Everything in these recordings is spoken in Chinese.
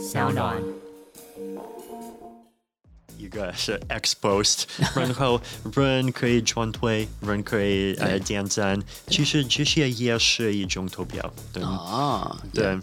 小暖。一个是 exposed，然后人可以转推，人可以呃点赞，其实这些也是一种投票，对啊，对。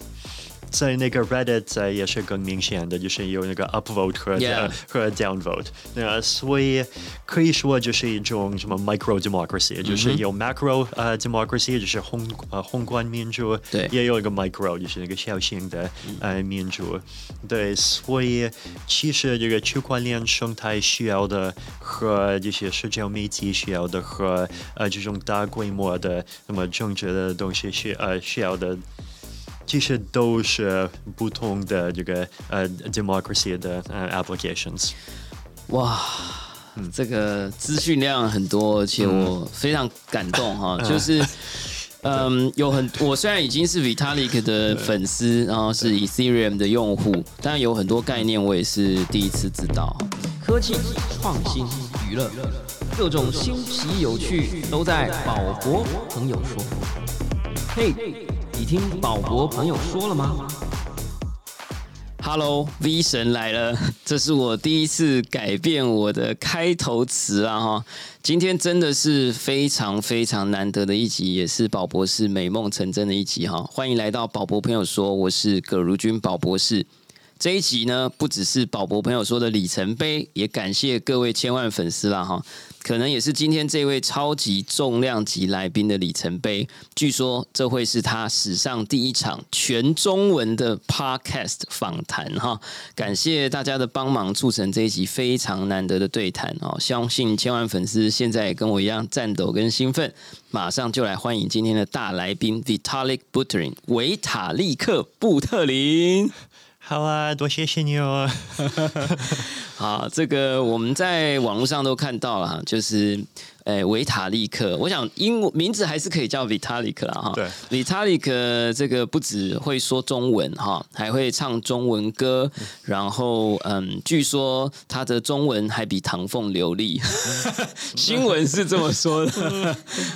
在那个 Reddit 在也是更明显的，就是有那个 upvote 和 Yeah. 呃和 downvote，那所以可以说就是一种什么 micro democracy，就是有 macro 呃 democracy，就是宏呃宏观民主，对也有一个 micro，就是那个小型的呃民主，对，所以其实这个区块链生态需要的和这些社交媒体需要的和呃这种大规模的那么政治的东西需呃需要的。其实都是不同的这个呃 democracy 的呃 applications。哇，这个资讯量很多，而且我非常感动哈，就是。嗯，有很我虽然已经是 Vitalik 的粉丝，然后是 Ethereum 的用户，但有很多概念我也是第一次知道。科技、创新、娱乐，各种新奇有趣都在宝博朋友说。嘿，你听宝博朋友说了吗？Hello V 神来了，这是我第一次改变我的开头词啊哈！今天真的是非常非常难得的一集，也是宝博士美梦成真的一集哈！欢迎来到宝博朋友说，我是葛如君宝博士。这一集呢，不只是宝博朋友说的里程碑，也感谢各位千万粉丝啦哈！可能也是今天这位超级重量级来宾的里程碑。据说这会是他史上第一场全中文的 podcast 访谈哈！感谢大家的帮忙，促成这一集非常难得的对谈哦！相信千万粉丝现在也跟我一样颤抖跟兴奋，马上就来欢迎今天的大来宾 Vitalik Buterin 维塔利克·布特林。好啊，多谢谢你哦。好，这个我们在网络上都看到了，就是诶维塔利克，我想英文名字还是可以叫 Vitalik 啦哈。对，Vitalik 这个不只会说中文哈，还会唱中文歌，然后嗯，据说他的中文还比唐凤流利，新闻是这么说的。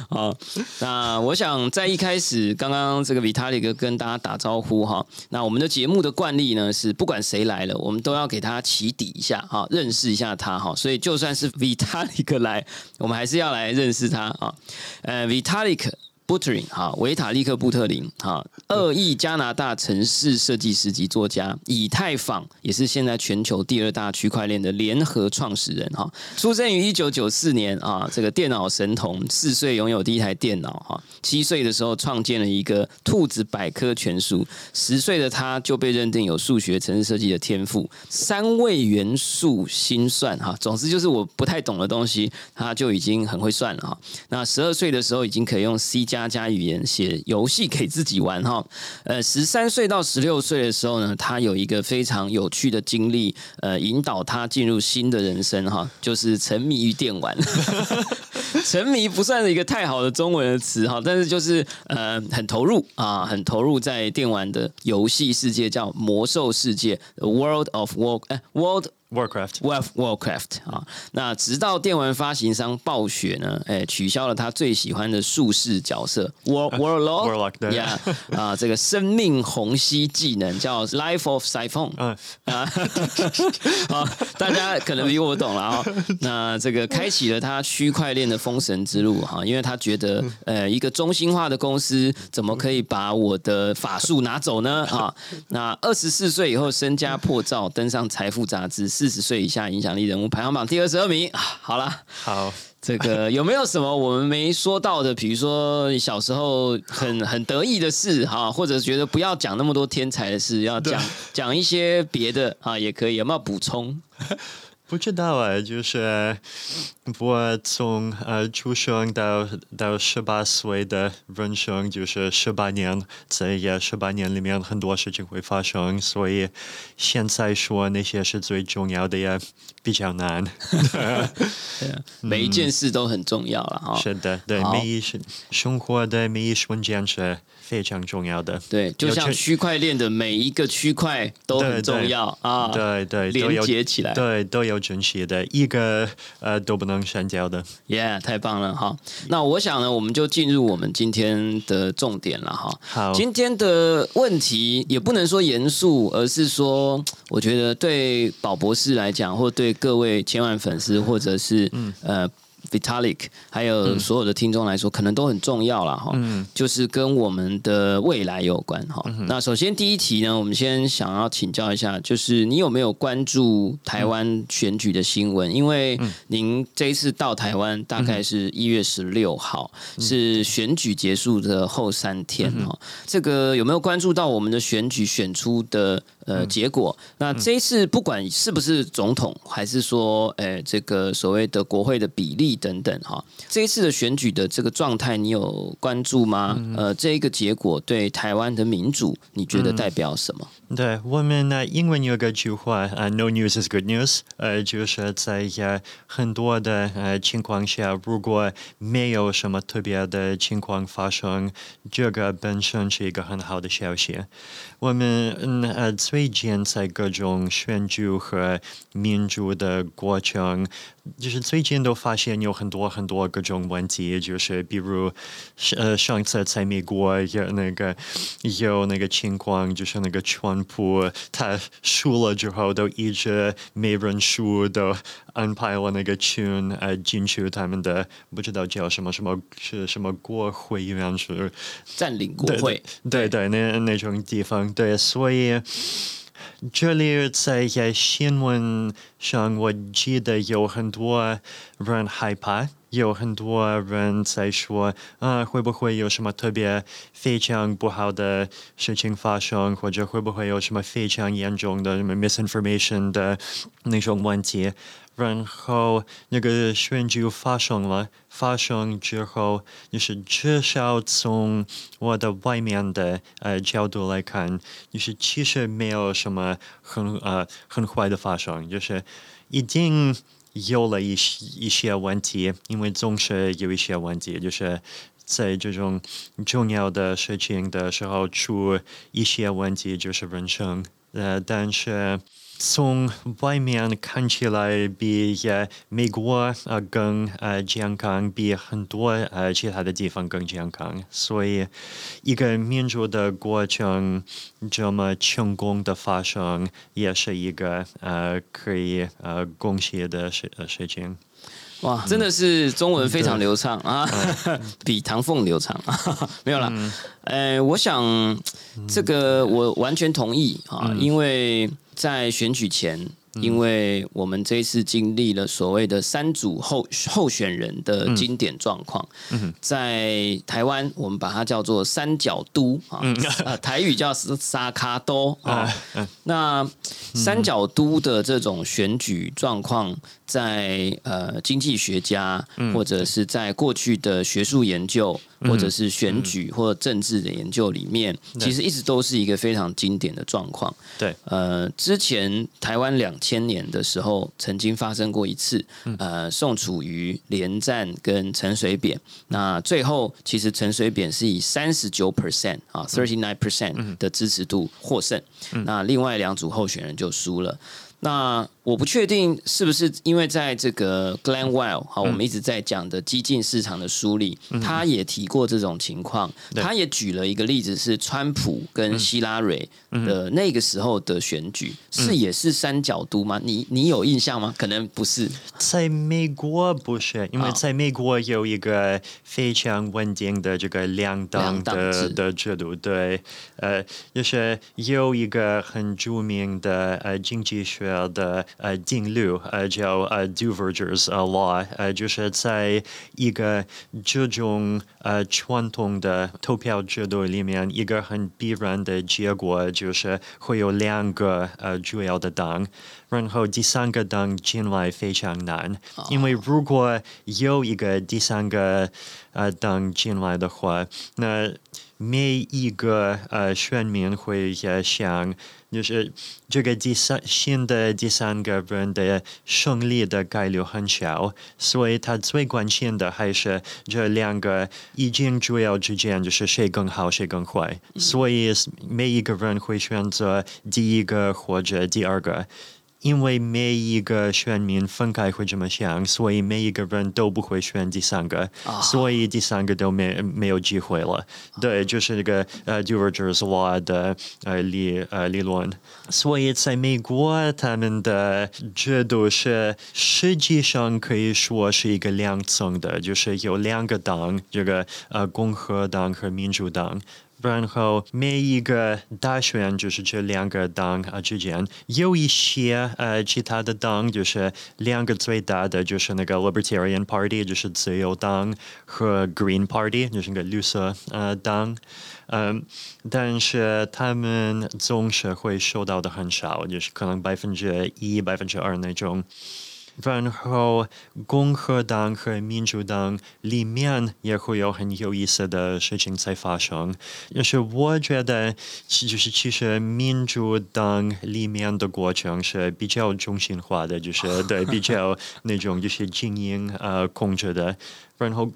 好，那我想在一开始，刚刚这个 Vitalik 跟大家打招呼哈，那我们的节目的惯例呢是，不管谁来了，我们都要给他起底一下哈，认识一下他哈，所以就算是 Vitalik 来，我们还是要来认识他啊。呃，Vitalik。Buterin 哈，维塔利克·布特林哈，二亿加拿大城市设计师及作家，以太坊也是现在全球第二大区块链的联合创始人哈。出生于一九九四年啊，这个电脑神童，四岁拥有第一台电脑哈，七岁的时候创建了一个兔子百科全书，十岁的他就被认定有数学、城市设计的天赋，三位元素心算哈，总之就是我不太懂的东西，他就已经很会算了哈。那十二岁的时候已经可以用 C 加加语言写游戏给自己玩哈。呃，十三岁到十六岁的时候呢，他有一个非常有趣的经历，呃，引导他进入新的人生哈，就是沉迷于电玩。沉迷不算是一个太好的中文的词哈，但是就是呃很投入啊，很投入在电玩的游戏世界，叫魔兽世界 （World of War） 哎，World Warcraft，World Warcraft 啊，那直到电玩发行商暴雪呢，哎，取消了他最喜欢的术士角色 War Warlock Warlock，对呀啊，这个生命虹吸技能叫 Life of Siphon 嗯，啊，好，大家可能比我懂了啊。那这个开启了他区块链的封神之路哈，因为他觉得呃，一个中心化的公司怎么可以把我的法术拿走呢？啊，那二十四岁以后身家破兆，登上财富杂志，四十岁以下影响力人物排行榜第二十二名啊。好了，好。这个有没有什么我们没说到的？比如说小时候很 很得意的事哈，或者觉得不要讲那么多天才的事，要讲讲一些别的啊，也可以。有没有补充？不知道啊，就是我从呃出生到到十八岁的人生，就是十八年，在这十八年里面很多事情会发生，所以现在说那些是最重要的也比较难。对啊，每一件事都很重要了哈。是的，对，好每一生生活的每一瞬间是非常重要的。对，就像区块链的每一个区块都很重要啊。对对，连接起来。对，都有珍惜的，一个呃都不能删掉的。耶，太棒了哈！那我想呢，我们就进入我们今天的重点了哈。好，今天的问题也不能说严肃，而是说，我觉得对宝博士来讲，或对各位千万粉丝，或者是嗯呃。Vitalik，还有所有的听众来说，可能都很重要了哈。嗯，就是跟我们的未来有关哈。那首先第一题呢，我们先想要请教一下，就是你有没有关注台湾选举的新闻？因为您这一次到台湾大概是一月十六号，是选举结束的后三天哈。这个有没有关注到我们的选举选出的？呃，结果那这一次不管是不是总统，还是说，呃，这个所谓的国会的比例等等，哈，这一次的选举的这个状态，你有关注吗？呃，这一个结果对台湾的民主，你觉得代表什么？对我们呢，英文有个句话啊，“No news is good news”，呃，就是在很多的呃情况下，如果没有什么特别的情况发生，这个本身是一个很好的消息。我们嗯呃最近在各种选举和民主的过程，就是最近都发现有很多很多各种问题，就是比如呃上次在美国有那个有那个情况，就是那个川普他输了之后，都一直没认输，都安排了那个群呃进去他们的不知道叫什么什么是什么国会院是占领国会，对对那那种地方。对，所以这里在新闻上，我记得有很多人害怕，有很多人在说啊，会不会有什么特别非常不好的事情发生，或者会不会有什么非常严重的什么 misinformation 的那种问题？然后那个选举发生了，发生之后，就是至少从我的外面的呃角度来看，就是其实没有什么很呃很坏的发生，就是已经有了一些一些问题，因为总是有一些问题，就是在这种重要的事情的时候出一些问题，就是人生，呃，但是。从外面看起来比美国呃更呃健康，比很多呃其他的地方更健康。所以，一个民主的过程这么成功的发生，也是一个呃可以呃恭喜的事事情。哇，真的是中文非常流畅啊，比唐凤流畅。没有了，呃，我想这个我完全同意啊，因为。在选举前。因为我们这一次经历了所谓的三组候候选人的经典状况，在台湾我们把它叫做三角都啊，呃，台语叫沙卡都啊。那三角都的这种选举状况，在呃经济学家或者是在过去的学术研究，或者是选举或政治的研究里面，其实一直都是一个非常经典的状况。对，呃，之前台湾两。千年的时候，曾经发生过一次，呃，宋楚瑜连战跟陈水扁，那最后其实陈水扁是以三十九 percent 啊，thirty nine percent 的支持度获胜，那另外两组候选人就输了。那我不确定是不是因为在这个 Glen Well 好，我们一直在讲的激进市场的梳理，他也提过这种情况，他也举了一个例子是川普跟希拉蕊的那个时候的选举是也是三角都吗？你你有印象吗？可能不是，在美国不是，因为在美国有一个非常稳定的这个两党的的制度，对，呃，就是有一个很著名的呃经济学。的呃定律呃叫呃 Duverger's law 呃就是在一个这种呃传统的投票制度里面，一个很必然的结果就是会有两个呃主要的党，然后第三个党进来非常难，因为如果有一个第三个呃党进来的话，那每一个呃选民会想。就是这个第三新的第三个人的胜利的概率很小，所以他最关心的还是这两个已经主要之间就是谁更好谁更坏，所以每一个人会选择第一个或者第二个。因为每一个选民分开会这么想，所以每一个人都不会选第三个，所以第三个都没没有机会了。对，就是那个呃 d u v e r g e r s law 的呃理呃理论。所以在美国，他们的制度是实际上可以说是一个两层的，就是有两个党，这个呃共和党和民主党。然后每一个大选就是这两个党啊之间有一些呃其他的党，就是两个最大的就是那个 Libertarian Party，就是自由党和 Green Party，就是那个绿色呃党。嗯，但是他们总是会收到的很少，就是可能百分之一、百分之二那种。然后共和党和民主党里面也会有很有意思的事情在发生。就是我觉得，就是其实民主党里面的过程是比较中心化的，就是对比较那种就是精英呃控制的。然后，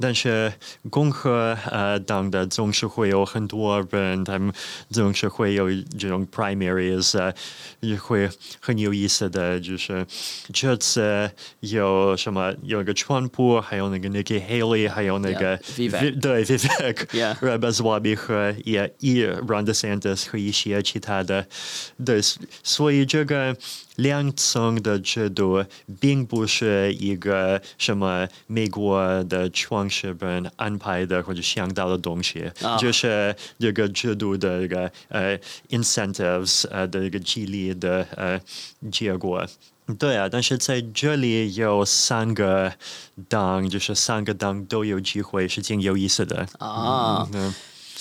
但是共和呃党的总是会有很多人，他们总是会有这种 primaries，也会很有意思的就是这次有什么有一个川普，还有那个 Nikki Haley，还有那个 Vivek 对 Vivek，Yeah. 呃 b a z w a b i 和也也 Ron DeSantis 和一些其他的，对，所以这个。两层的制度并不是一个什么美国的创始人安排的或者想到的东西，啊就是这个制度的一个呃 incentives 呃的一个激励的呃结果。对啊，但是在这里有三个党，就是三个党都有机会，是挺有意思的。啊。嗯，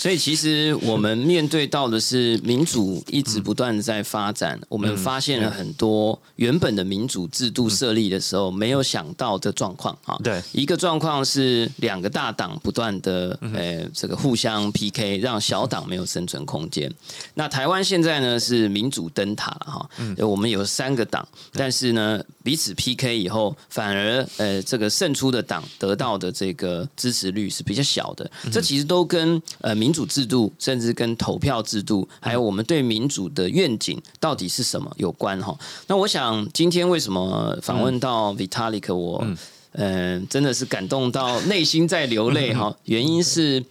所以其实我们面对到的是民主一直不断的在发展，我们发现了很多原本的民主制度设立的时候没有想到的状况啊。对一个状况是两个大党不断的呃这个互相 PK，让小党没有生存空间。那台湾现在呢是民主灯塔了哈，呃我们有三个党，但是呢彼此 PK 以后，反而呃这个胜出的党得到的这个支持率是比较小的。这其实都跟呃民主制度，甚至跟投票制度，还有我们对民主的愿景到底是什么有关哈。那我想今天为什么访问到 Vitalik，我嗯、呃真的是感动到内心在流泪哈，原因是。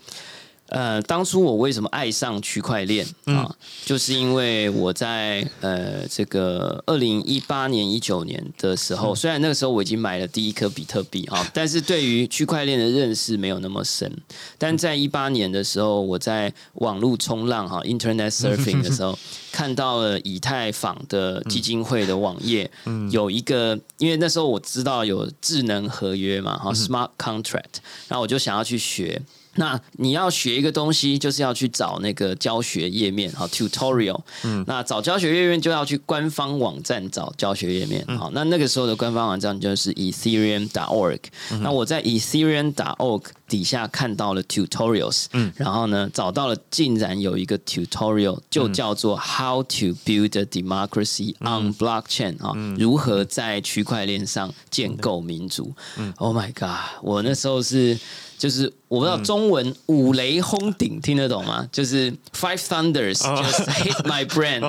呃，当初我为什么爱上区块链啊？就是因为我在呃这个二零一八年、一九年的时候，虽然那个时候我已经买了第一颗比特币啊，但是对于区块链的认识没有那么深。但在一八年的时候，我在网络冲浪哈 （Internet surfing） 的时候，看到了以太坊的基金会的网页，有一个，因为那时候我知道有智能合约嘛，哈，smart contract，然后我就想要去学。那你要学一个东西，就是要去找那个教学页面，好 tutorial。嗯，那找教学页面就要去官方网站找教学页面。好，那那个时候的官方网站就是 ethereum.org。那我在 ethereum.org 底下看到了 tutorials，嗯，然后呢找到了竟然有一个 tutorial 就叫做 How to build a democracy on blockchain 啊，如何在区块链上建构民主。Oh my god！我那时候是。就是我不知道中文五雷轰顶听得懂吗？就是 Five Thunders just hit my brain。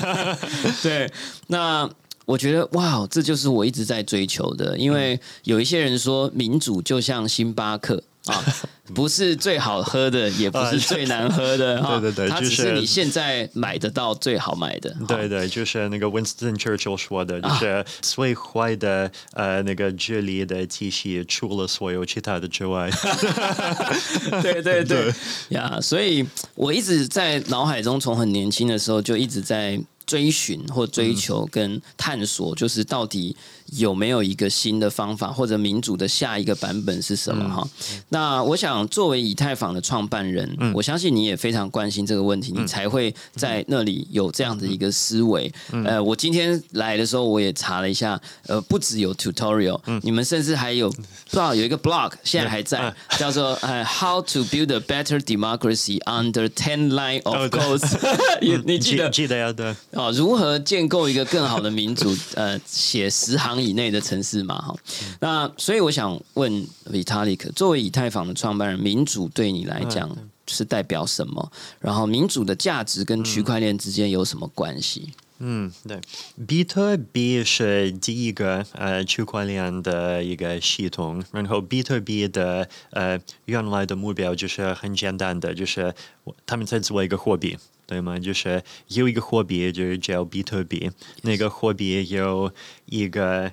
对，那我觉得哇，这就是我一直在追求的，因为有一些人说民主就像星巴克。啊，不是最好喝的，也不是最难喝的，哈对对对它只就是是你现在买得到最好买的。对对，就是那个 Winston Churchill 说的，就是最坏的呃那个治理的体系，除了所有其他的之外，对对。对。呀所以我一直在脑海中，从很年轻的时候就一直在追寻或追求跟探索，就是到底有没有一个新的方法，或者民主的下一个版本是什么哈？那我想，作为以太坊的创办人，我相信你也非常关心这个问题，你才会在那里有这样的一个思维。呃，我今天来的时候，我也查了一下，呃，不只有 tutorial，你们甚至还有不知道有一个 blog 现在还在，叫做呃 How to build a better democracy under ten line of 哦对 codes 你。你记得记得要？对，哦，如何建构一个更好的民主？呃，写十行以内的城市嘛，哈。那所以我想问 Vitalik，作为以太坊的创办人，民主对你来讲是代表什么？然后民主的价值跟区块链之间有什么关系？嗯，对，比特币是第一个呃区块链的一个系统，然后比特币的呃原来的目标就是很简单的，就是他们在做一个货币，对吗？就是有一个货币就是叫比特币，那个货币有一个。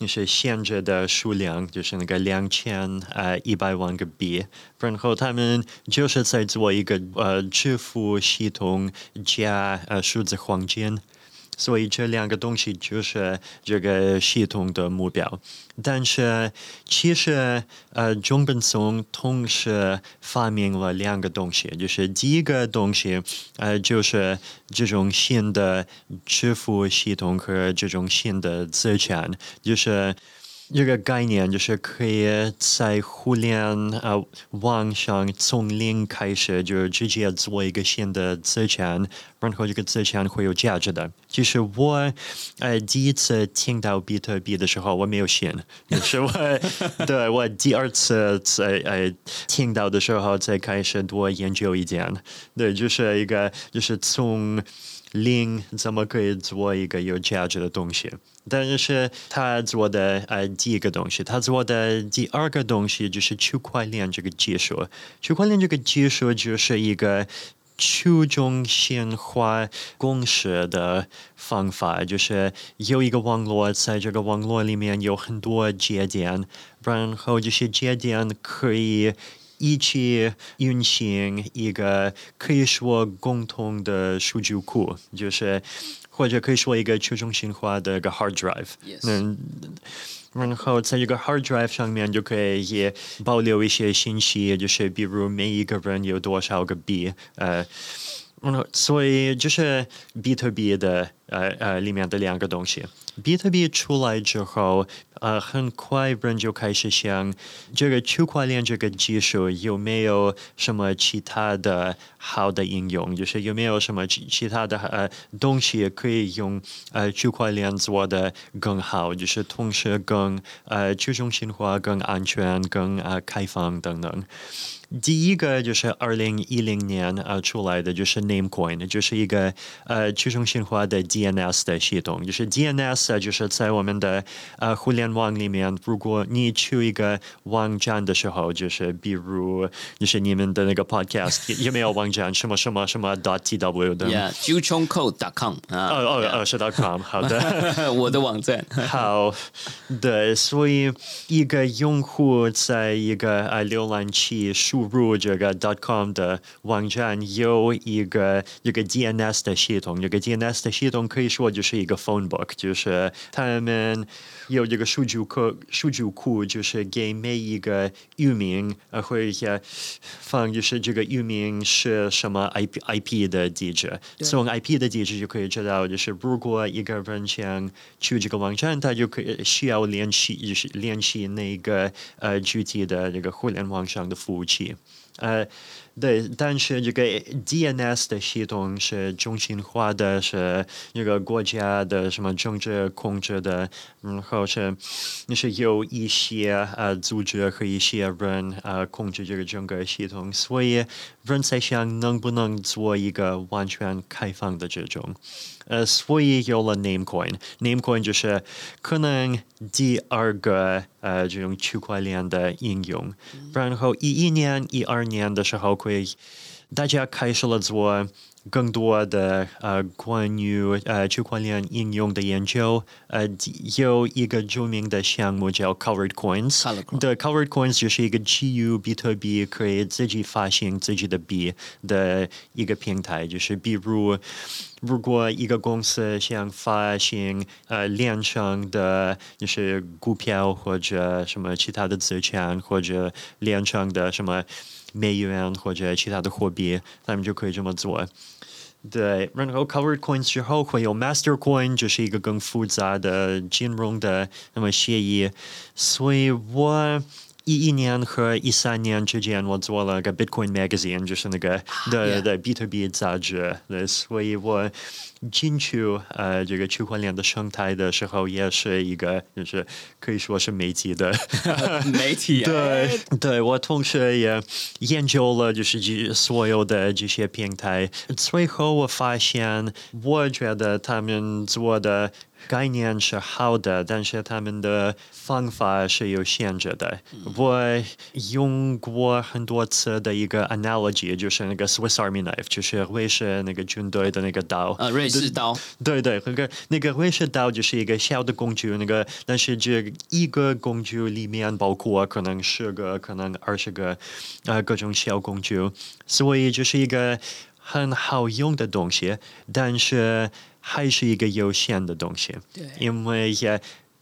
就是限制的数量，就是那个两千呃一百万个币，然后他们就是在做一个呃支付系统加呃数字黄金。所以这两个东西就是这个系统的目标，但是其实呃，中本聪同时发明了两个东西，就是第一个东西呃，就是这种新的支付系统和这种新的资产，就是。一个概念就是可以在互联网上从零开始，就直接做一个新的资产，然后这个资产会有价值的。就是我呃第一次听到比特币的时候，我没有信，就是我 对我第二次在呃听到的时候才开始多研究一点。对，就是一个就是从。零怎么可以做一个有价值的东西？但是他做的呃第一个东西，他做的第二个东西就是区块链这个技术。区块链这个技术就是一个去中心化公式的方法，就是有一个网络，在这个网络里面有很多节点，然后这些节点可以。一起运行一个可以说共同的数据库，就是或者可以说一个去中心化的一个 hard drive。嗯，然后在一个 hard drive 上面就可以保留一些信息，就是比如每一个人有多少个币，呃。嗯，所以就是比特币的呃呃里面的两个东西。比特币出来之后，呃，很快人就开始想，这个区块链这个技术有没有什么其他的好的应用？就是有没有什么其其他的呃东西可以用呃区块链做的更好？就是同时更呃去中心化、更安全、更呃开放等等。第一个就是二零一零年呃出来的，就是 Namecoin，就是一个呃去中心化的 DNS 的系统。就是 DNS 就是在我们的呃互联网里面，如果你去一个网站的时候，就是比如就是你们的那个 Podcast 有没有网站什么什么什么 dot tw 的？Yeah，juchongcode.com 啊。哦哦哦，是 .com，好的。我的网站。好，的，所以一个用户在一个呃浏览器输。输入这个 .com 的网站有一个一个 DNS 的系统，这个 DNS 的系统可以说就是一个 phone book，就是他们有这个数据库，数据库就是给每一个域名呃会放就是这个域名是什么 IP IP 的地址，从 IP 的地址就可以知道，就是如果一个人想去这个网站，他就可以需要联系就是联系那个呃具体的这个互联网上的服务器。呃，对，但是这个 DNS 的系统是中心化的，是那个国家的什么政治控制的，然后是那是有一些呃组织和一些人呃控制这个整个系统，所以人才想能不能做一个完全开放的这种。呃，所以有了 Namecoin，Namecoin 就是可能第二个呃这种区块链的应用。然后一一年、一二年的时候，会大家开始了做。更多的呃关于呃区块链应用的研究，呃有一个著名的项目叫 Covered Coins，对 Covered Coins 就是一个基于比特币可以自己发行自己的币的一个平台，就是比如如果一个公司想发行呃链上的就是股票或者什么其他的资产，或者链上的什么美元或者其他的货币，他们就可以这么做。对，然后 covered coins 之后会有 master coin，就是一个更复杂的金融的那么协议，所以我一一年和一三年之间，我做了个 Bitcoin magazine，就是那个对对比特币杂志，对，所以我进去呃这个区块链的生态的时候，也是一个就是可以说是媒体的 媒体、啊，对，对我同时也研究了就是这所有的这些平台，最后我发现，我觉得他们做的。概念是好的，但是他们的方法是有限制的。我用过很多次的一个 analogy，就是那个 Swiss Army knife，就是瑞士那个军队的那个刀。啊，瑞士刀。对对，那个那个瑞士刀就是一个小的工具，那个但是这一个工具里面包括可能十个、可能二十个呃各种小工具，所以就是一个很好用的东西，但是。还是一个有限的东西，因为也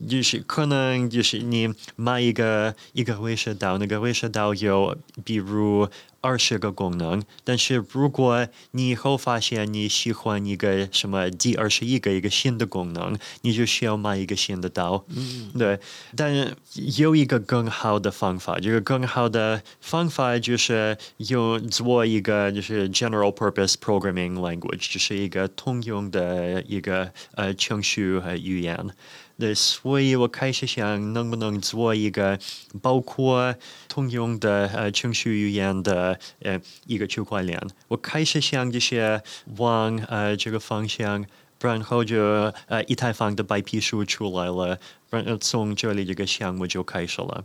就是可能就是你买一个一个微射刀，那个微射刀有比如。二十个功能，但是如果你以后发现你喜欢一个什么第二十一个一个新的功能，你就需要买一个新的刀。嗯，对。但有一个更好的方法，这个更好的方法就是用做一个就是 general purpose programming language，就是一个通用的一个呃程序和语言。对，所以我开始想能不能做一个包括通用的呃程序语言的呃一个区块链。我开始想这些往呃这个方向，然后就呃以太坊的白皮书出来了，然后从这里这个项目就开始了。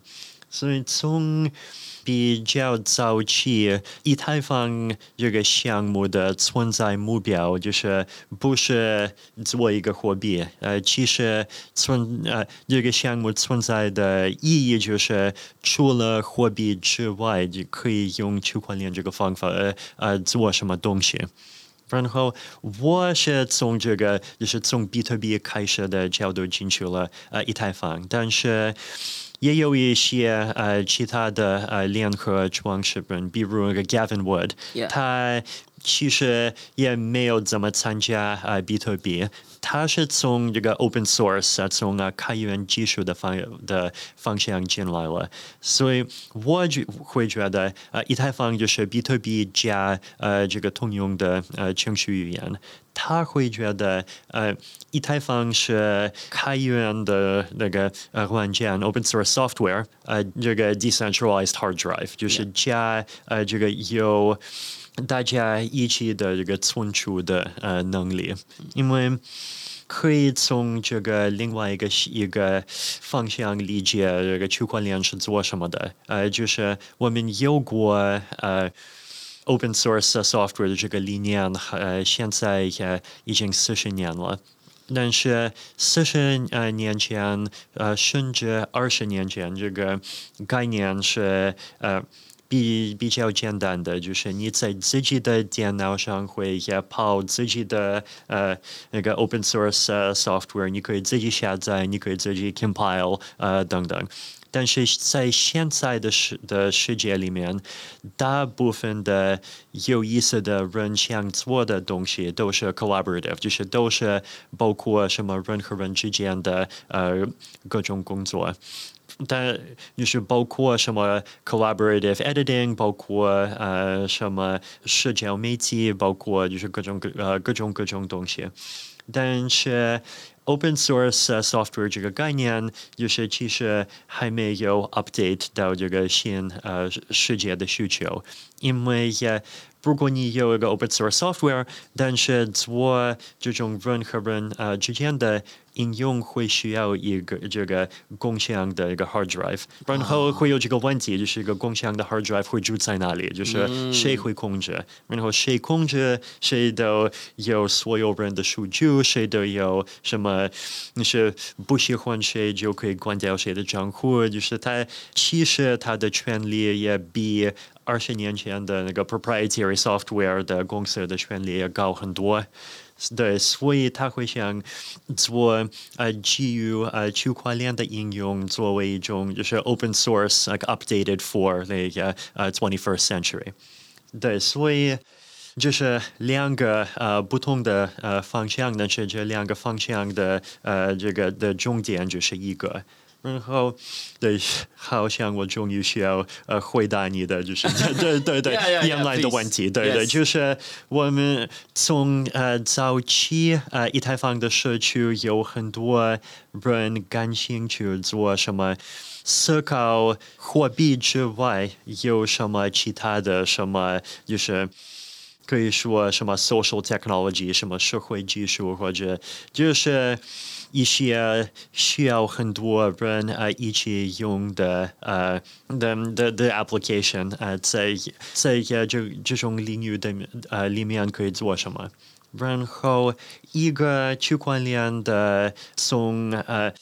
所以从比较早期，以太坊这个项目的存在目标就是不是做一个货币，呃，其实存呃这个项目存在的意义就是除了货币之外，就可以用区块链这个方法呃呃做什么东西。然后我是从这个就是从比特币开始的角度进去了呃以太坊，但是。也有一些呃其他的呃联合创始人，比如那个 Gavin Wood，他其实也没有怎么参加呃比特币，它是从这个 open source 从啊开源技术的方的方向进来了，所以我就会觉得呃以太坊就是比特币加呃这个通用的呃程序语言。他会觉得，呃，以太坊是开源的那个呃软件 （open source software），呃，这个 decentralized hard drive 就是加呃这个有大家一起的这个存储的呃能力，因为可以从这个另外一个一个方向理解这个区块链是做什么的，呃，就是我们有过呃。Open source software 的这个理念，呃，现在也已经四十年了。但是四十呃年前，呃，甚至二十年前，这个概念是呃比比较简单的，就是你在自己的电脑上会也跑自己的呃那个 open source software，你可以自己下载，你可以自己 compile，呃等等。但是在现在的世的世界里面，大部分的有意思的人想做的东西都是 collaborative，就是都是包括什么人和人之间的呃各种工作，但就是包括什么 collaborative editing，包括呃什么社交媒体，包括就是各种各呃各种各种东西，但是。Open source software 这个概念，就是其实还没有 update 到这个新呃世界的需求，因为如果你有一个 open source software，但是做这种人和人呃之间的应用会需要一个这个共享的一个 hard drive，然后会有这个问题，就是一个共享的 hard drive 会住在哪里？就是谁会控制？然后谁控制？谁都有所有人的数据？谁都有什么？你是不喜欢谁就可以关掉谁的账户？就是他其实他的权利也比二十年前的那个 proprietary software 的公司的权利也高很多。对，所以他会想做呃基于呃区块链的应用作为一种就是 open source like updated for 那个呃 twenty first century。对，所以就是两个呃不同的呃方向，但是这两个方向的呃这个的重点就是一个。然后，对，好像我终于需要呃回答你的，就是 对对对原 来的问题，对对，就是我们从呃早期呃以太坊的社区有很多人感兴趣做什么。思考货币之外有什么其他的什么，就是可以说什么 social technology，什么社会技术，或者就是一些需要很多人呃一起用的呃的的的 application 呃在在呃这这种领域的呃里面可以做什么？然后一个区块链的从呃。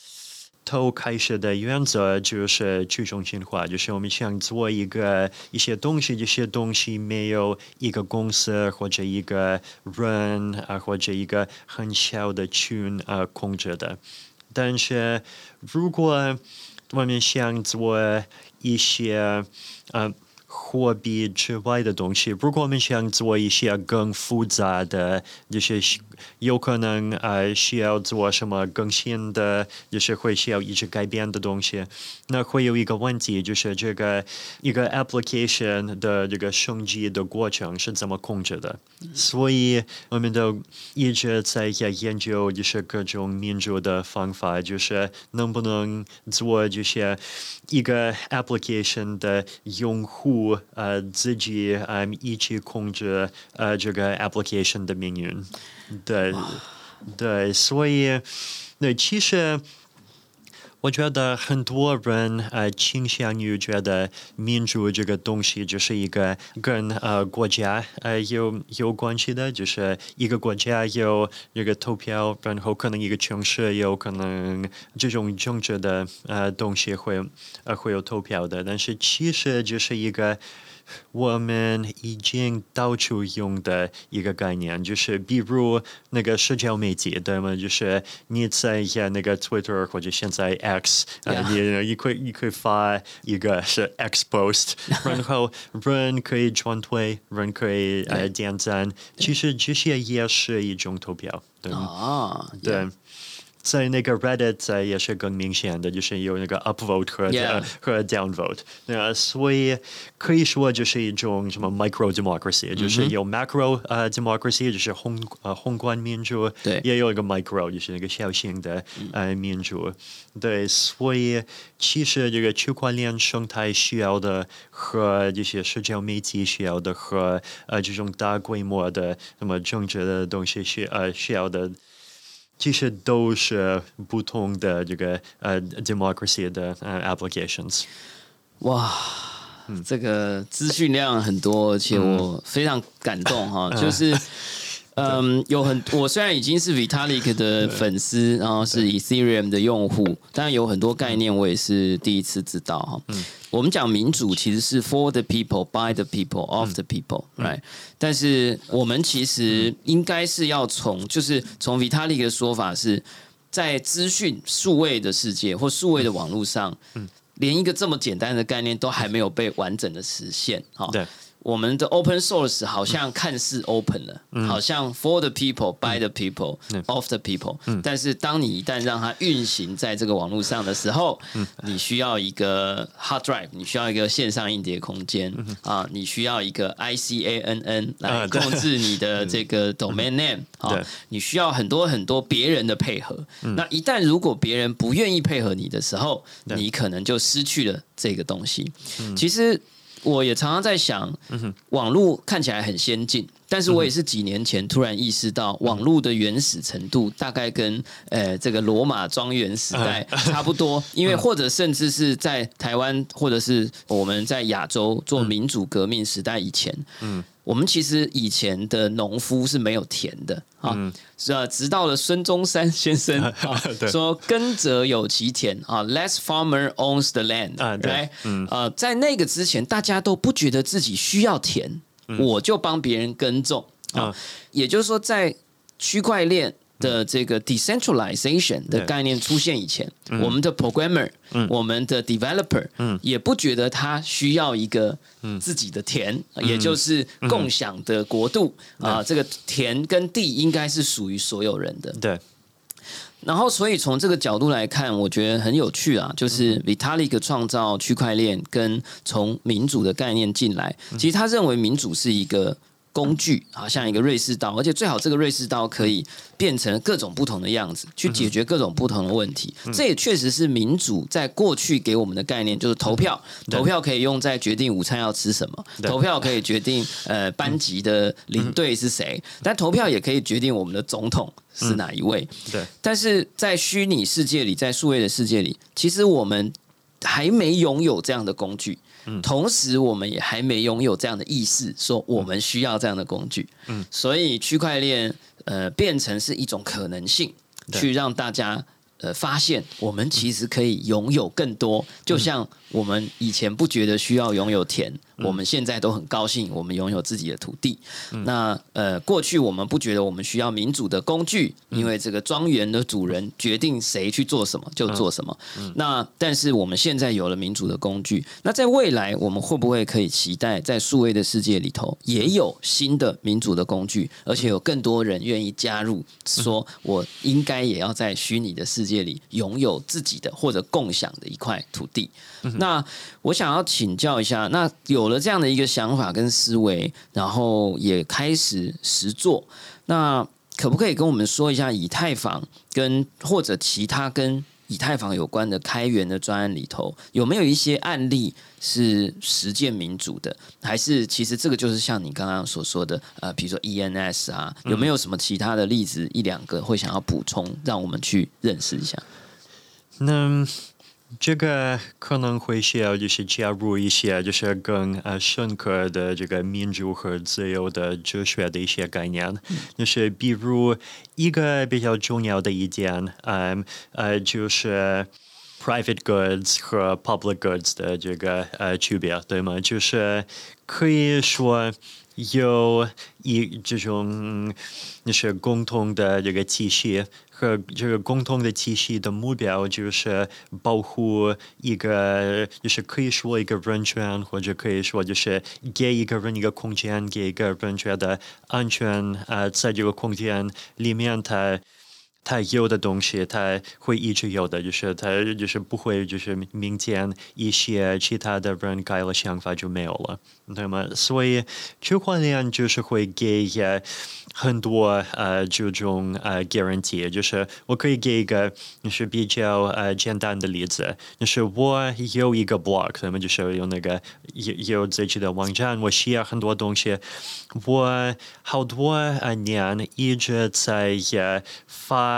头开始的原则就是去中心化，就是我们想做一个一些东西，这些东西没有一个公司或者一个人啊，或者一个很小的群啊控制的。但是如果我们想做一些呃货币之外的东西，如果我们想做一些更复杂的，就是有可能呃需要做什么更新的，就是会需要一直改变的东西，那会有一个问题，就是这个一个 application 的这个升级的过程是怎么控制的？所以我们都一直在研究，就是各种民主的方法，就是能不能做这些一个 application 的用户呃自己呃一起控制呃这个 application 的命运。对，对，所以对，其实。我觉得很多人呃倾向于觉得民主这个东西就是一个跟呃国家呃有有关系的，就是一个国家有这个投票，然后可能一个城市有可能这种政治的呃东西会呃会有投票的，但是其实就是一个。我们已经到处用的一个概念，就是比如那个社交媒体，对吗？就是你在那个 Twitter 或者现在 X，呃，Yeah. 你你可以你可以发一个是 X post，然后人可以转推，人可以呃对点赞，其实这些也是一种投票，对吗？啊，对。在那个 Reddit 在也是更明显的，就是有那个 upvote 和、和 downvote，呃，所以可以说就是一种什么 micro democracy，、就是有 macro 呃 democracy，就是宏呃宏观民主，对。也有一个 micro，就是那个小型的呃民主，对，所以其实这个区块链生态需要的和这些社交媒体需要的和呃这种大规模的什么政治的东西需呃需要的。其实都是不同的这个呃 democracy 的呃 applications。哇，这个资讯量很多，而且我非常感动哈，就是。嗯，有很我虽然已经是 Vitalik 的粉丝，然后是 Ethereum 的用户，但有很多概念我也是第一次知道哈。嗯我们讲民主其实是 for the people, by the people, of the people，right？、但是我们其实应该是要从，就是从 Vitalik 的说法是在资讯数位的世界或数位的网络上，嗯连一个这么简单的概念都还没有被完整的实现。哈，对，我们的 open source 好像看似 open 了，好像 for the people, by the people, of the people，、但是当你一旦让它运行在这个网络上的时候，你需要一个 hard drive，你需要一个线上硬碟空间、啊，你需要一个 ICANN 来控制你的这个 domain name 啊，你需要很多很多别人的配合。那一旦如果别人不愿意配合你的时候，你可能就失去了这个东西。其实我也常常在想，网络看起来很先进，但是我也是几年前突然意识到，网络的原始程度大概跟呃这个罗马庄园时代差不多，因为或者甚至是在台湾，或者是我们在亚洲做民主革命时代以前，嗯。我们其实以前的农夫是没有田的啊，是啊，直到了孙中山先生 啊说“耕者有其田”啊，“Less farmer owns the land”，啊对。来，呃，在那个之前，大家都不觉得自己需要田，我就帮别人耕种啊啊。也就是说，在区块链的这个 decentralization 的概念出现以前，我们的 programmer，我们的 developer，也不觉得他需要一个自己的田，也就是共享的国度啊。这个田跟地应该是属于所有人的。对，然后，所以从这个角度来看，我觉得很有趣啊，就是 Vitalik 创造区块链跟从民主的概念进来，其实他认为民主是一个。工具啊，像一个瑞士刀，而且最好这个瑞士刀可以变成各种不同的样子，去解决各种不同的问题。这也确实是民主在过去给我们的概念，就是投票，投票可以用在决定午餐要吃什么，投票可以决定呃班级的领队是谁，但投票也可以决定我们的总统是哪一位。对，但是在虚拟世界里，在数位的世界里，其实我们还没拥有这样的工具。同时，我们也还没拥有这样的意识，说我们需要这样的工具。嗯，所以区块链呃变成是一种可能性，去让大家呃发现，我们其实可以拥有更多，就像。我们以前不觉得需要拥有田，我们现在都很高兴，我们拥有自己的土地。那呃，过去我们不觉得我们需要民主的工具，因为这个庄园的主人决定谁去做什么就做什么。那但是我们现在有了民主的工具，那在未来我们会不会可以期待在数位的世界里头也有新的民主的工具，而且有更多人愿意加入，说我应该也要在虚拟的世界里拥有自己的或者共享的一块土地。那我想要请教一下，那有了这样的一个想法跟思维，然后也开始实做，那可不可以跟我们说一下以太坊跟或者其他跟以太坊有关的开源的专案里头，有没有一些案例是实践民主的？还是其实这个就是像你刚刚所说的，呃，比如说 ENS 啊，有没有什么其他的例子一两个会想要补充，让我们去认识一下？那。这个可能会需要就是加入一些就是更呃深刻的这个民主和自由的哲学的一些概念，就是比如一个比较重要的一点，嗯呃就是 private goods 和 public goods 的这个呃区别，对吗？就是可以说有一这种就是共同的这个体系。和这个共同的体系的目标就是保护一个，就是可以说一个人权，或者可以说就是给一个人一个空间，给一个人觉得安全啊，在这个空间里面，他他有的东西他会一直有的，就是他就是不会就是明天一些其他的人改了想法就没有了，对吗？所以区块链就是会给。很多呃这种呃 guarantee，就是我可以给一个就是比较呃简单的例子，就是我有一个 block，那么就是有那个有有自己的网站，我需要很多东西，我好多呃年一直在发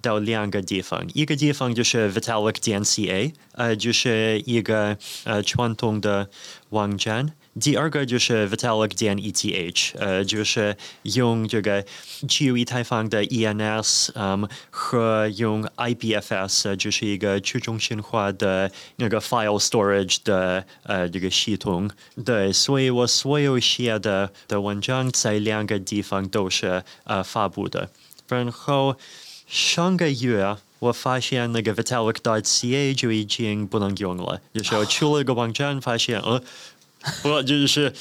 到两个地方，一个地方就是 Vitalik 点 ca，呃就是一个呃传统的网站。第二个就是 Vitalik 点 ETH，呃，就是用这个基于以太坊的 ENS，嗯，和用 IPFS，就是一个去中心化的那个 file storage 的呃这个系统。对，所以我所有写的的文章在两个地方都是呃发布的。然后上个月我发现那个 Vitalik dot ca 就已经不能用了，就是我去了一个网站，发现呃。不就是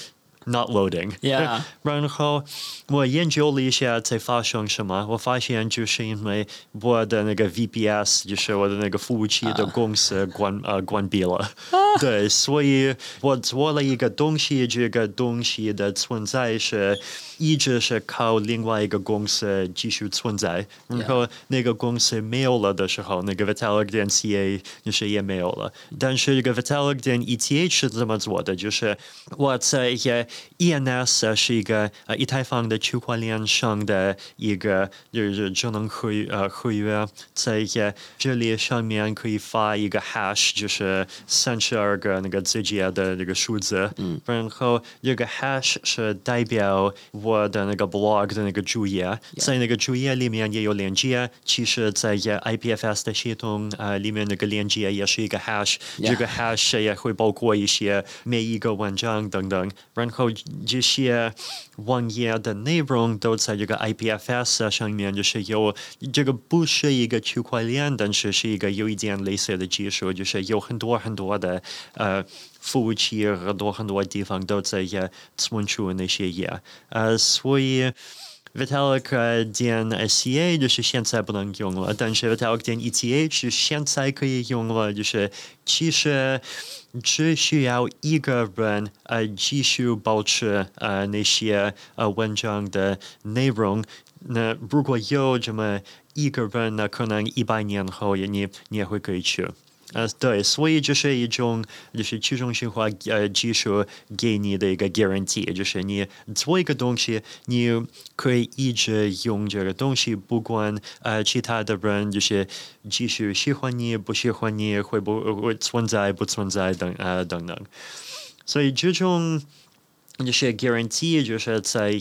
not loading，然后我研究了一下在发生什么，我发现就是因为我的那个 VPS，就是我的那个服务器的公司关 呃关闭了，对，所以我做了一个东西，这个东西的存在是。一直是靠另外一个公司继续存在，然后那个公司没有了的时候，那个 Vitalik 点 ca 就是也没有了。但是这个 Vitalik 点 ETH 是怎么做的？就是我在 ENS 是一个呃以太坊的区块链上的一个就是智能合呃合约，在这里上面可以发一个 hash，就是三十二个那个字节的那个数字，嗯，然后这个 hash 是代表。我的那个 blog 的那个主页，在那个主页里面也有链接。其实，在 IPFS 的系统啊里面那个链接也是一个 hash，这个 hash 也会包括一些每一个文章等等。然后这些网页的内容都在这个 IPFS 上面，就是有这个不是一个区块链，但是是一个有一点类似的技术，就是有很多很多的呃。服务器很多很多地方都在存储那些也，呃，所以 Vitalik 呃点 CA 就是现在不能用了，但是 Vitalik 点 ETH 是现在可以用了，就是其实只需要一个人呃继续保持呃那些呃文章的内容。那如果有这么一个人，那可能一百年后也你你也会可以去。呃，对，所以就是一种就是去中心化呃技术给你的一个 guarantee，就是你做一个东西，你可以一直用这个东西，不管呃其他的人就是继续喜欢你不喜欢你，会不会存在不存在等呃等等。所以这种就是 guarantee 就是在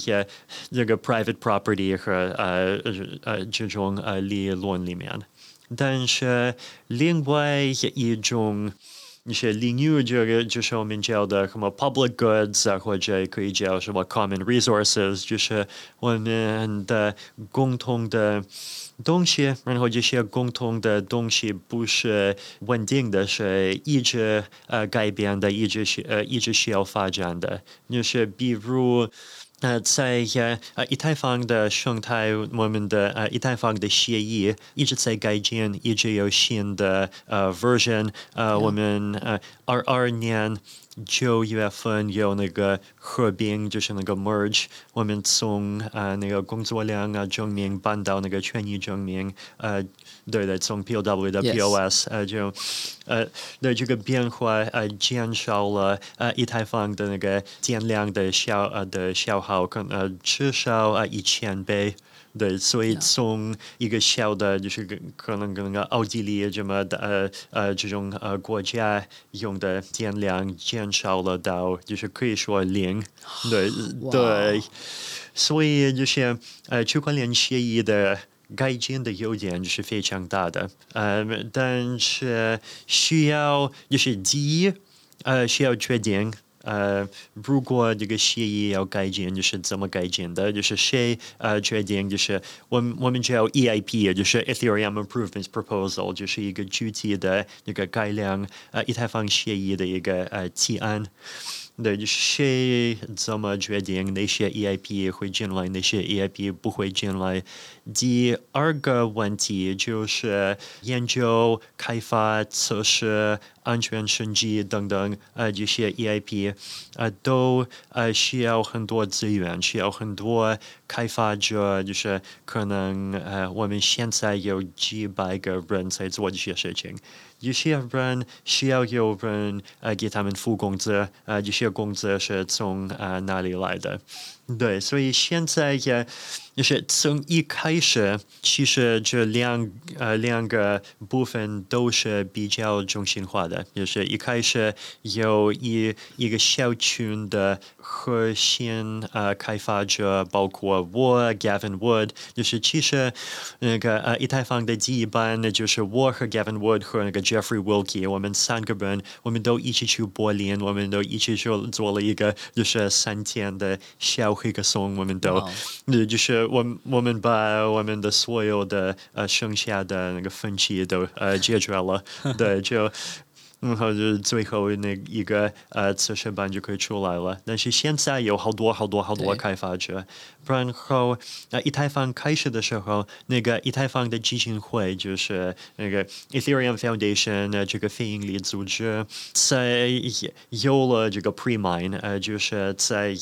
这个 private property 和呃呃这种呃理论里面。但是另外一种一些领域，这个就是我们叫的什么 public goods 啊，或者可以叫什么 common resources，就是我们的共同的东西。然后这些共同的东西不是稳定的，是一直呃改变的，一直需呃一直需要发展的。就是比如。呃，在呃以太坊的生态，我们的呃以太坊的协议一直在改进，一直有新的呃 version。呃，我们呃二二年九月份有那个合并，就是那个 merge。我们从呃那个工作量啊证明搬到那个权益证明，呃，对对，从 POW 到 POS，呃就呃的这个变化呃减少了呃以太坊的那个电量的消呃的消耗，可能呃至少呃一千倍。对，所以从一个小的，就是可能跟那个奥地利这么的呃呃这种呃国家用的电量减少了到，就是可以说零。对 对，所以就是呃区块链协议的改进的优点就是非常大的，呃，但是需要就是第一呃需要确定。呃，如果这个协议要改进，就是怎么改进的？就是谁呃决定？就是我们我们叫 EIP，就是 Ethereum Improvement Proposal，就是一个具体的那个改良呃以太坊协议的一个呃提案。对，谁怎么决定哪些 EIP 会进来，哪些 EIP 不会进来？第二个问题就是研究、开发、测试、安全升级等等，呃，这些 EIP，呃，都呃需要很多资源，需要很多开发者，就是可能呃，我们现在有几百个人在做这些事情。有些人需要有人呃给他们付工资，呃，这些工资是从呃哪里来的？对，所以现在也就是从一开始，其实这两呃两个部分都是比较中心化的，就是一开始有一一个小群的核心呃开发者，包括我 Gavin Wood，就是其实那个呃以太坊的第一版，就是我和 Gavin Wood 和那个 Jeffrey Wilkie，我们三个人，我们都一起去柏林，我们都一起去做了一个就是三天的小。一个送我们都，那就是我我们把我们的所有的呃剩下的那个分歧都呃解决了，对，就然后就最后那一个呃测试版就可以出来了。但是现在有好多好多好多开发者，然后呃以太坊开始的时候，那个以太坊的基金会就是那个 Ethereum Foundation 这个非营利组织，在有了这个 Pre-mine，呃，就是在。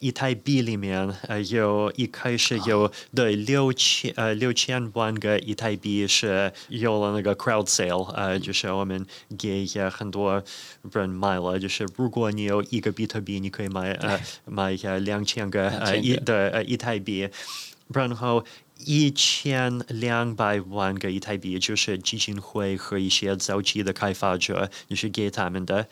以太币里面，呃，有一开始有对六千呃六千万个以太币是有了那个 crowd sale，呃，就是我们给很多人买了，就是如果你有一个比特币，你可以买呃买一下两千个呃一的呃以太币，然后。一千两百万个以太币就是基金会和一些早期的开发者就是给他们的，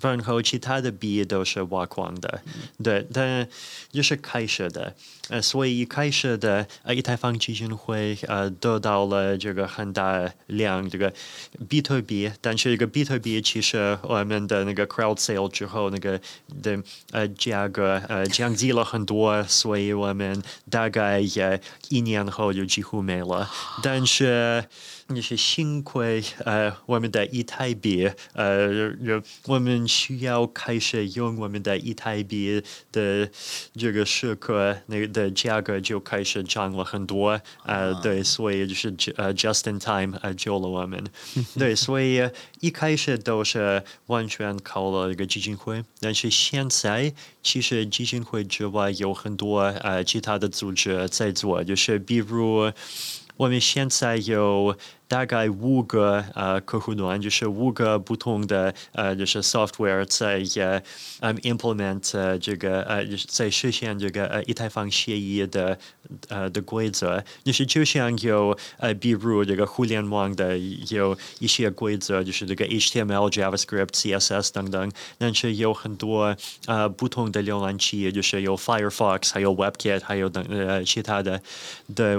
然后其他的币都是挖矿的，对，但就是开始的，呃，所以一开始的呃以太坊基金会呃得到了这个很大量这个比特币，但是这个比特币其实我们的那个 crowd sale 之后那个的呃价格呃降低了很多，所以我们大概也一年。后就几乎没了，但是就是幸亏呃我们的一台币呃我们需要开始用我们的一台币的这个时刻，那个的价格就开始涨了很多呃对，所以就是呃 just in time 呃救了我们，对，所以一开始都是完全靠了一个基金会，但是现在其实基金会之外有很多呃其他的组织在做，就是比如我们现在有。大概五个呃客户端，就是五个不同的呃就是 software 在呃 implement 这个呃在实现这个呃以太坊协议的呃的规则，就是就像有呃比如这个互联网的有一些规则，就是这个 HTML、JavaScript、CSS 等等，但是有很多呃不同的浏览器，就是有 Firefox，还有 WebKit，还有等呃其他的，对，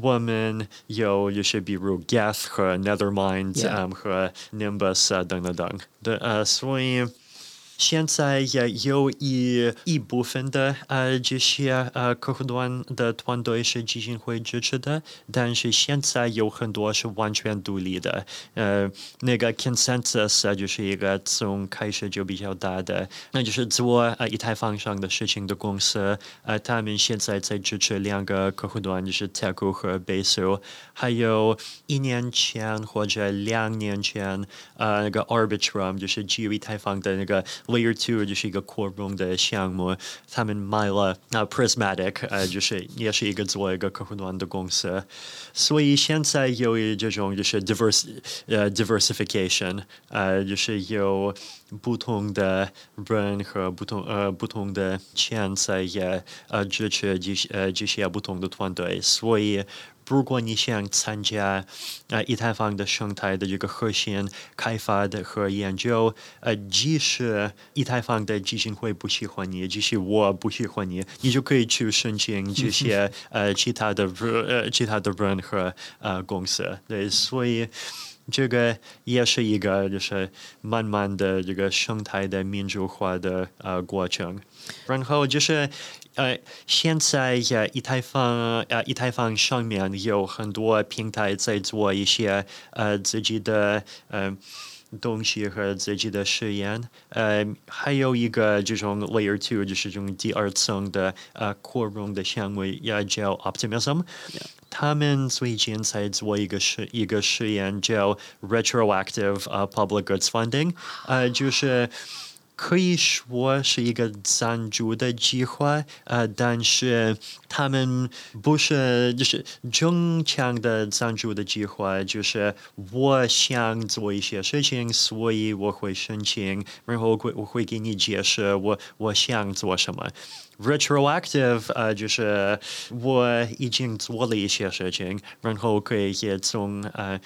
我们有就是比如。Geth 和 Nethermind 嗯和 Nimbus 啊等等等，对呃，所以。 现在也有一一部分的呃这些呃客户端的团队是基金会支持的，但是现在有很多是完全独立的。呃，那个 Consensus 就是一个从开始就比较大的，那就是做呃以太坊上的事情的公司。呃，他们现在在支持两个客户端，就是 Teku 和 Besu。还有一年前或者两年前，呃，那个 Arbitrum 就是基于以太坊的那个。Layer Two 就是一个扩容的项目，他们买了啊 Prismatic，呃，就是也是一个做一个客户端的公司，所以现在有这种就是 divers 呃 diversification，呃，就是有不同的人和不同呃不同的钱在也呃支持这些呃这些不同的团队，所以。如果你想参加呃以太坊的生态的这个核心开发的和研究，呃，即使以太坊的基金会不喜欢你，即使我不喜欢你，你就可以去申请这些 呃其他的呃其他的人和呃公司。对，所以这个也是一个就是慢慢的这个生态的民主化的呃过程。然后就是呃，现在呃，以太坊呃，以太坊上面有很多平台在做一些呃自己的呃东西和自己的实验。呃，还有一个这种 Layer Two，就是这种第二层的呃扩容的项目，也叫 Optimism。他们最近在做一个实一个实验，叫 Retroactive Public Goods Funding，呃，就是。可以说是一个赞助的计划，呃，但是他们不是就是正常的赞助的计划，就是我想做一些事情，所以我会申请，然后会我会给你解释我我想做什么。Retroactive 呃，就是我已经做了一些事情，然后可以也从呃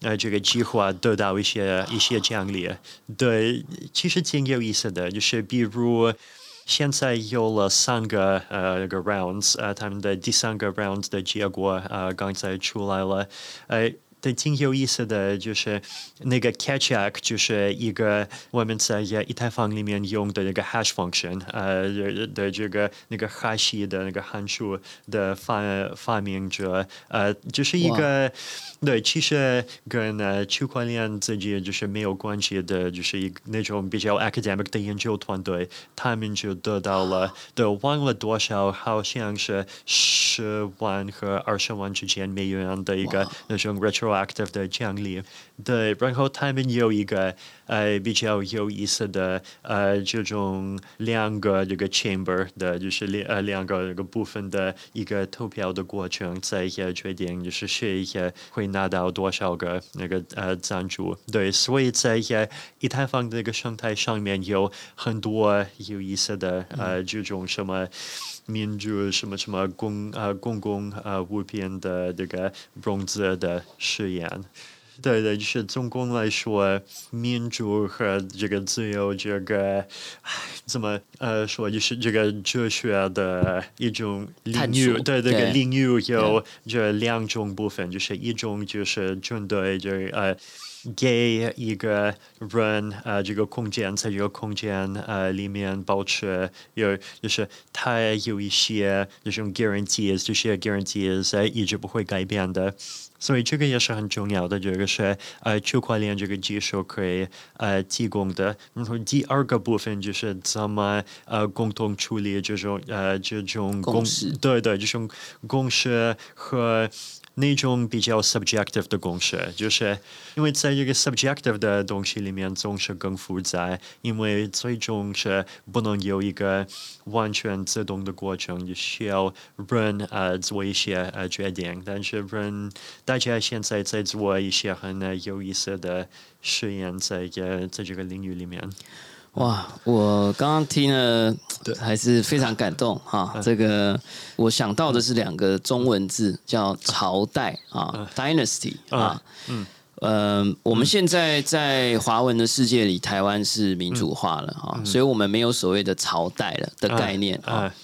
呃这个计划得到一些一些奖励。对，其实挺有意思的，就是比如现在有了三个呃那个 rounds，呃他们的第三个 round 的结果呃刚才出来了，呃。对，挺有意思的，就是那个 catch-up 就是一个我们在以太坊里面用的那个 hash function，呃的这个那个哈希的那个函数的发发明者，呃，就是一个对，其实跟呃区块链自己就是没有关系的，就是一那种比较 academic 的研究团队，他们就得到了，都忘了多少，好像是十万和二十万之间美元的一个那种 retro。Active 的奖励，对，然后他们有一个呃比较有意思的呃这种两个这个 chamber 的，就是两呃两个这个部分的一个投票的过程，在也决定就是谁也会拿到多少个那个呃赞助，对，所以在也以太坊这个生态上面有很多有意思的呃这种什么。民主什么什么公啊公共啊物品的这个融资的实验，对对，就是总共来说，民主和这个自由这个怎么呃说，就是这个哲学的一种领域，对这个领域有这两种部分，就是一种就是针对这呃。给一个人呃这个空间，在这个空间呃里面保持有就是他有一些这种 guarantees，这些 guarantees 一直不会改变的。所以这个也是很重要的，这个是呃区块链这个技术可以呃提供的。然后第二个部分就是怎么呃共同处理这种呃这种公式对对，这种共识和。那种比较 subjective 的公式，就是因为在这个 subjective 的东西里面总是更复杂，因为最终是不能有一个完全自动的过程，就需要人呃做一些呃决定。但是人大家现在在做一些很有意思的实验，在这在这个领域里面。哇，我刚刚听了，还是非常感动哈。这个我想到的是两个中文字，叫朝代啊，dynasty 啊。嗯，呃，我们现在在华文的世界里，台湾是民主化了哈，所以我们没有所谓的朝代了的概念啊。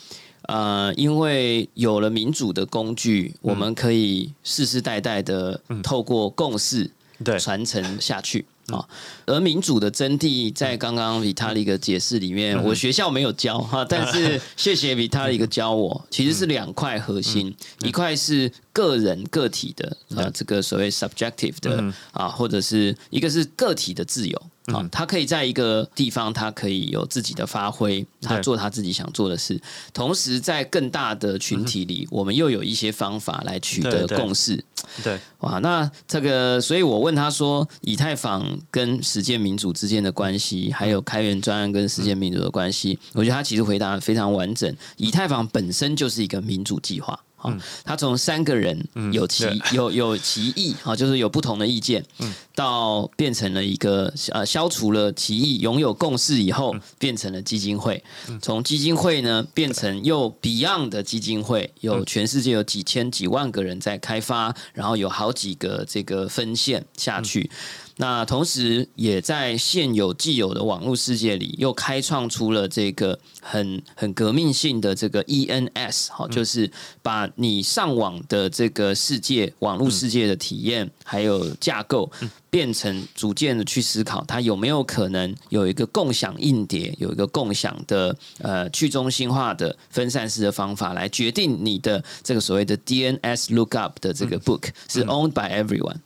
呃，因为有了民主的工具，我们可以世世代代的透过共识传承下去。啊，而民主的真谛在刚刚 Vitalik 的解释里面，我学校没有教哈，但是 谢谢 Vitalik 教我，其实是两块核心，一块是个人个体的啊，这个所谓 subjective 的啊，或者是一个是个体的自由。啊，他可以在一个地方，他可以有自己的发挥，他做他自己想做的事。同时，在更大的群体里，我们又有一些方法来取得共识。对，哇，那这个，所以我问他说，以太坊跟实践民主之间的关系，还有开源专案跟实践民主的关系，我觉得他其实回答非常完整。以太坊本身就是一个民主计划。好，他从三个人有歧有有歧义，啊，就是有不同的意见，到变成了一个呃消除了歧义，拥有共识以后，变成了基金会。从基金会呢变成又 Beyond 的基金会，有全世界有几千几万个人在开发，然后有好几个这个分线下去。那同时，也在现有既有的网络世界里，又开创出了这个很很革命性的这个 ENS，好，就是把你上网的这个世界、网络世界的体验还有架构。变成逐渐的去思考，它有没有可能有一个共享硬碟，有一个共享的呃去中心化的分散式的方法来决定你的这个所谓的 DNS lookup 的这个 book 是 owned by everyone。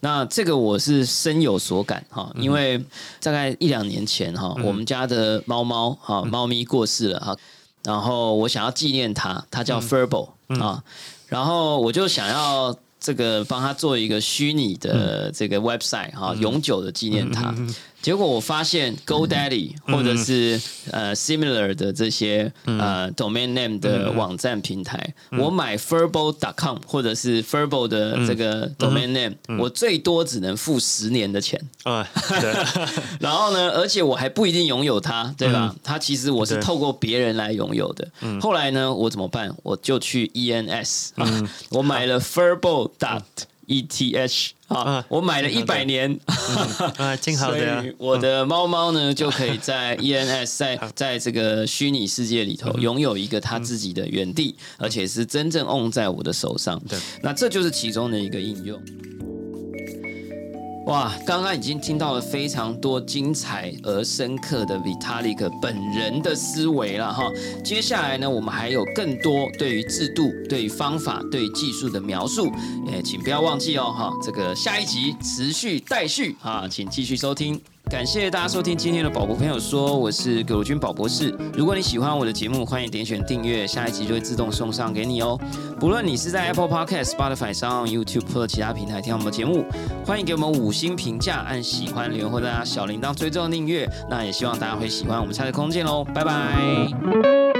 那这个我是深有所感哈，因为大概一两年前哈，我们家的猫猫哈猫咪过世了哈，然后我想要纪念它，它叫 Furbo 啊，然后我就想要。这个帮他做一个虚拟的这个 website 哈，永久的纪念他。结果我发现 GoDaddy 或者是呃 similar 的这些呃 domain name 的网站平台，我买 Furbo.com 或者是 Furbo 的这个 domain name，我最多只能付十年的钱。啊。然后呢，而且我还不一定拥有它，对吧？它其实我是透过别人来拥有的。后来呢，我怎么办？我就去 ENS，我买了 Furbo dot ETH。啊！我买了一百年，啊，挺好的。我的猫猫呢，就可以在 ENS 在在这个虚拟世界里头拥有一个它自己的园地，而且是真正 own 在我的手上。对，那这就是其中的一个应用。哇，刚刚已经听到了非常多精彩而深刻的 Vitalik 本人的思维了哈。接下来呢，我们还有更多对于制度、对于方法、对于技术的描述，诶，请不要忘记哦哈。这个下一集持续待续啊，请继续收听。感谢大家收听今天的宝博朋友说，我是葛如君宝博士。如果你喜欢我的节目，欢迎点选订阅，下一集就会自动送上给你哦。不论你是在 Apple Podcast、Spotify 上、YouTube 或者其他平台听我们的节目，欢迎给我们五星评价，按喜欢留言或大家小铃铛追踪订阅。那也希望大家会喜欢我们下次空间喽，拜拜。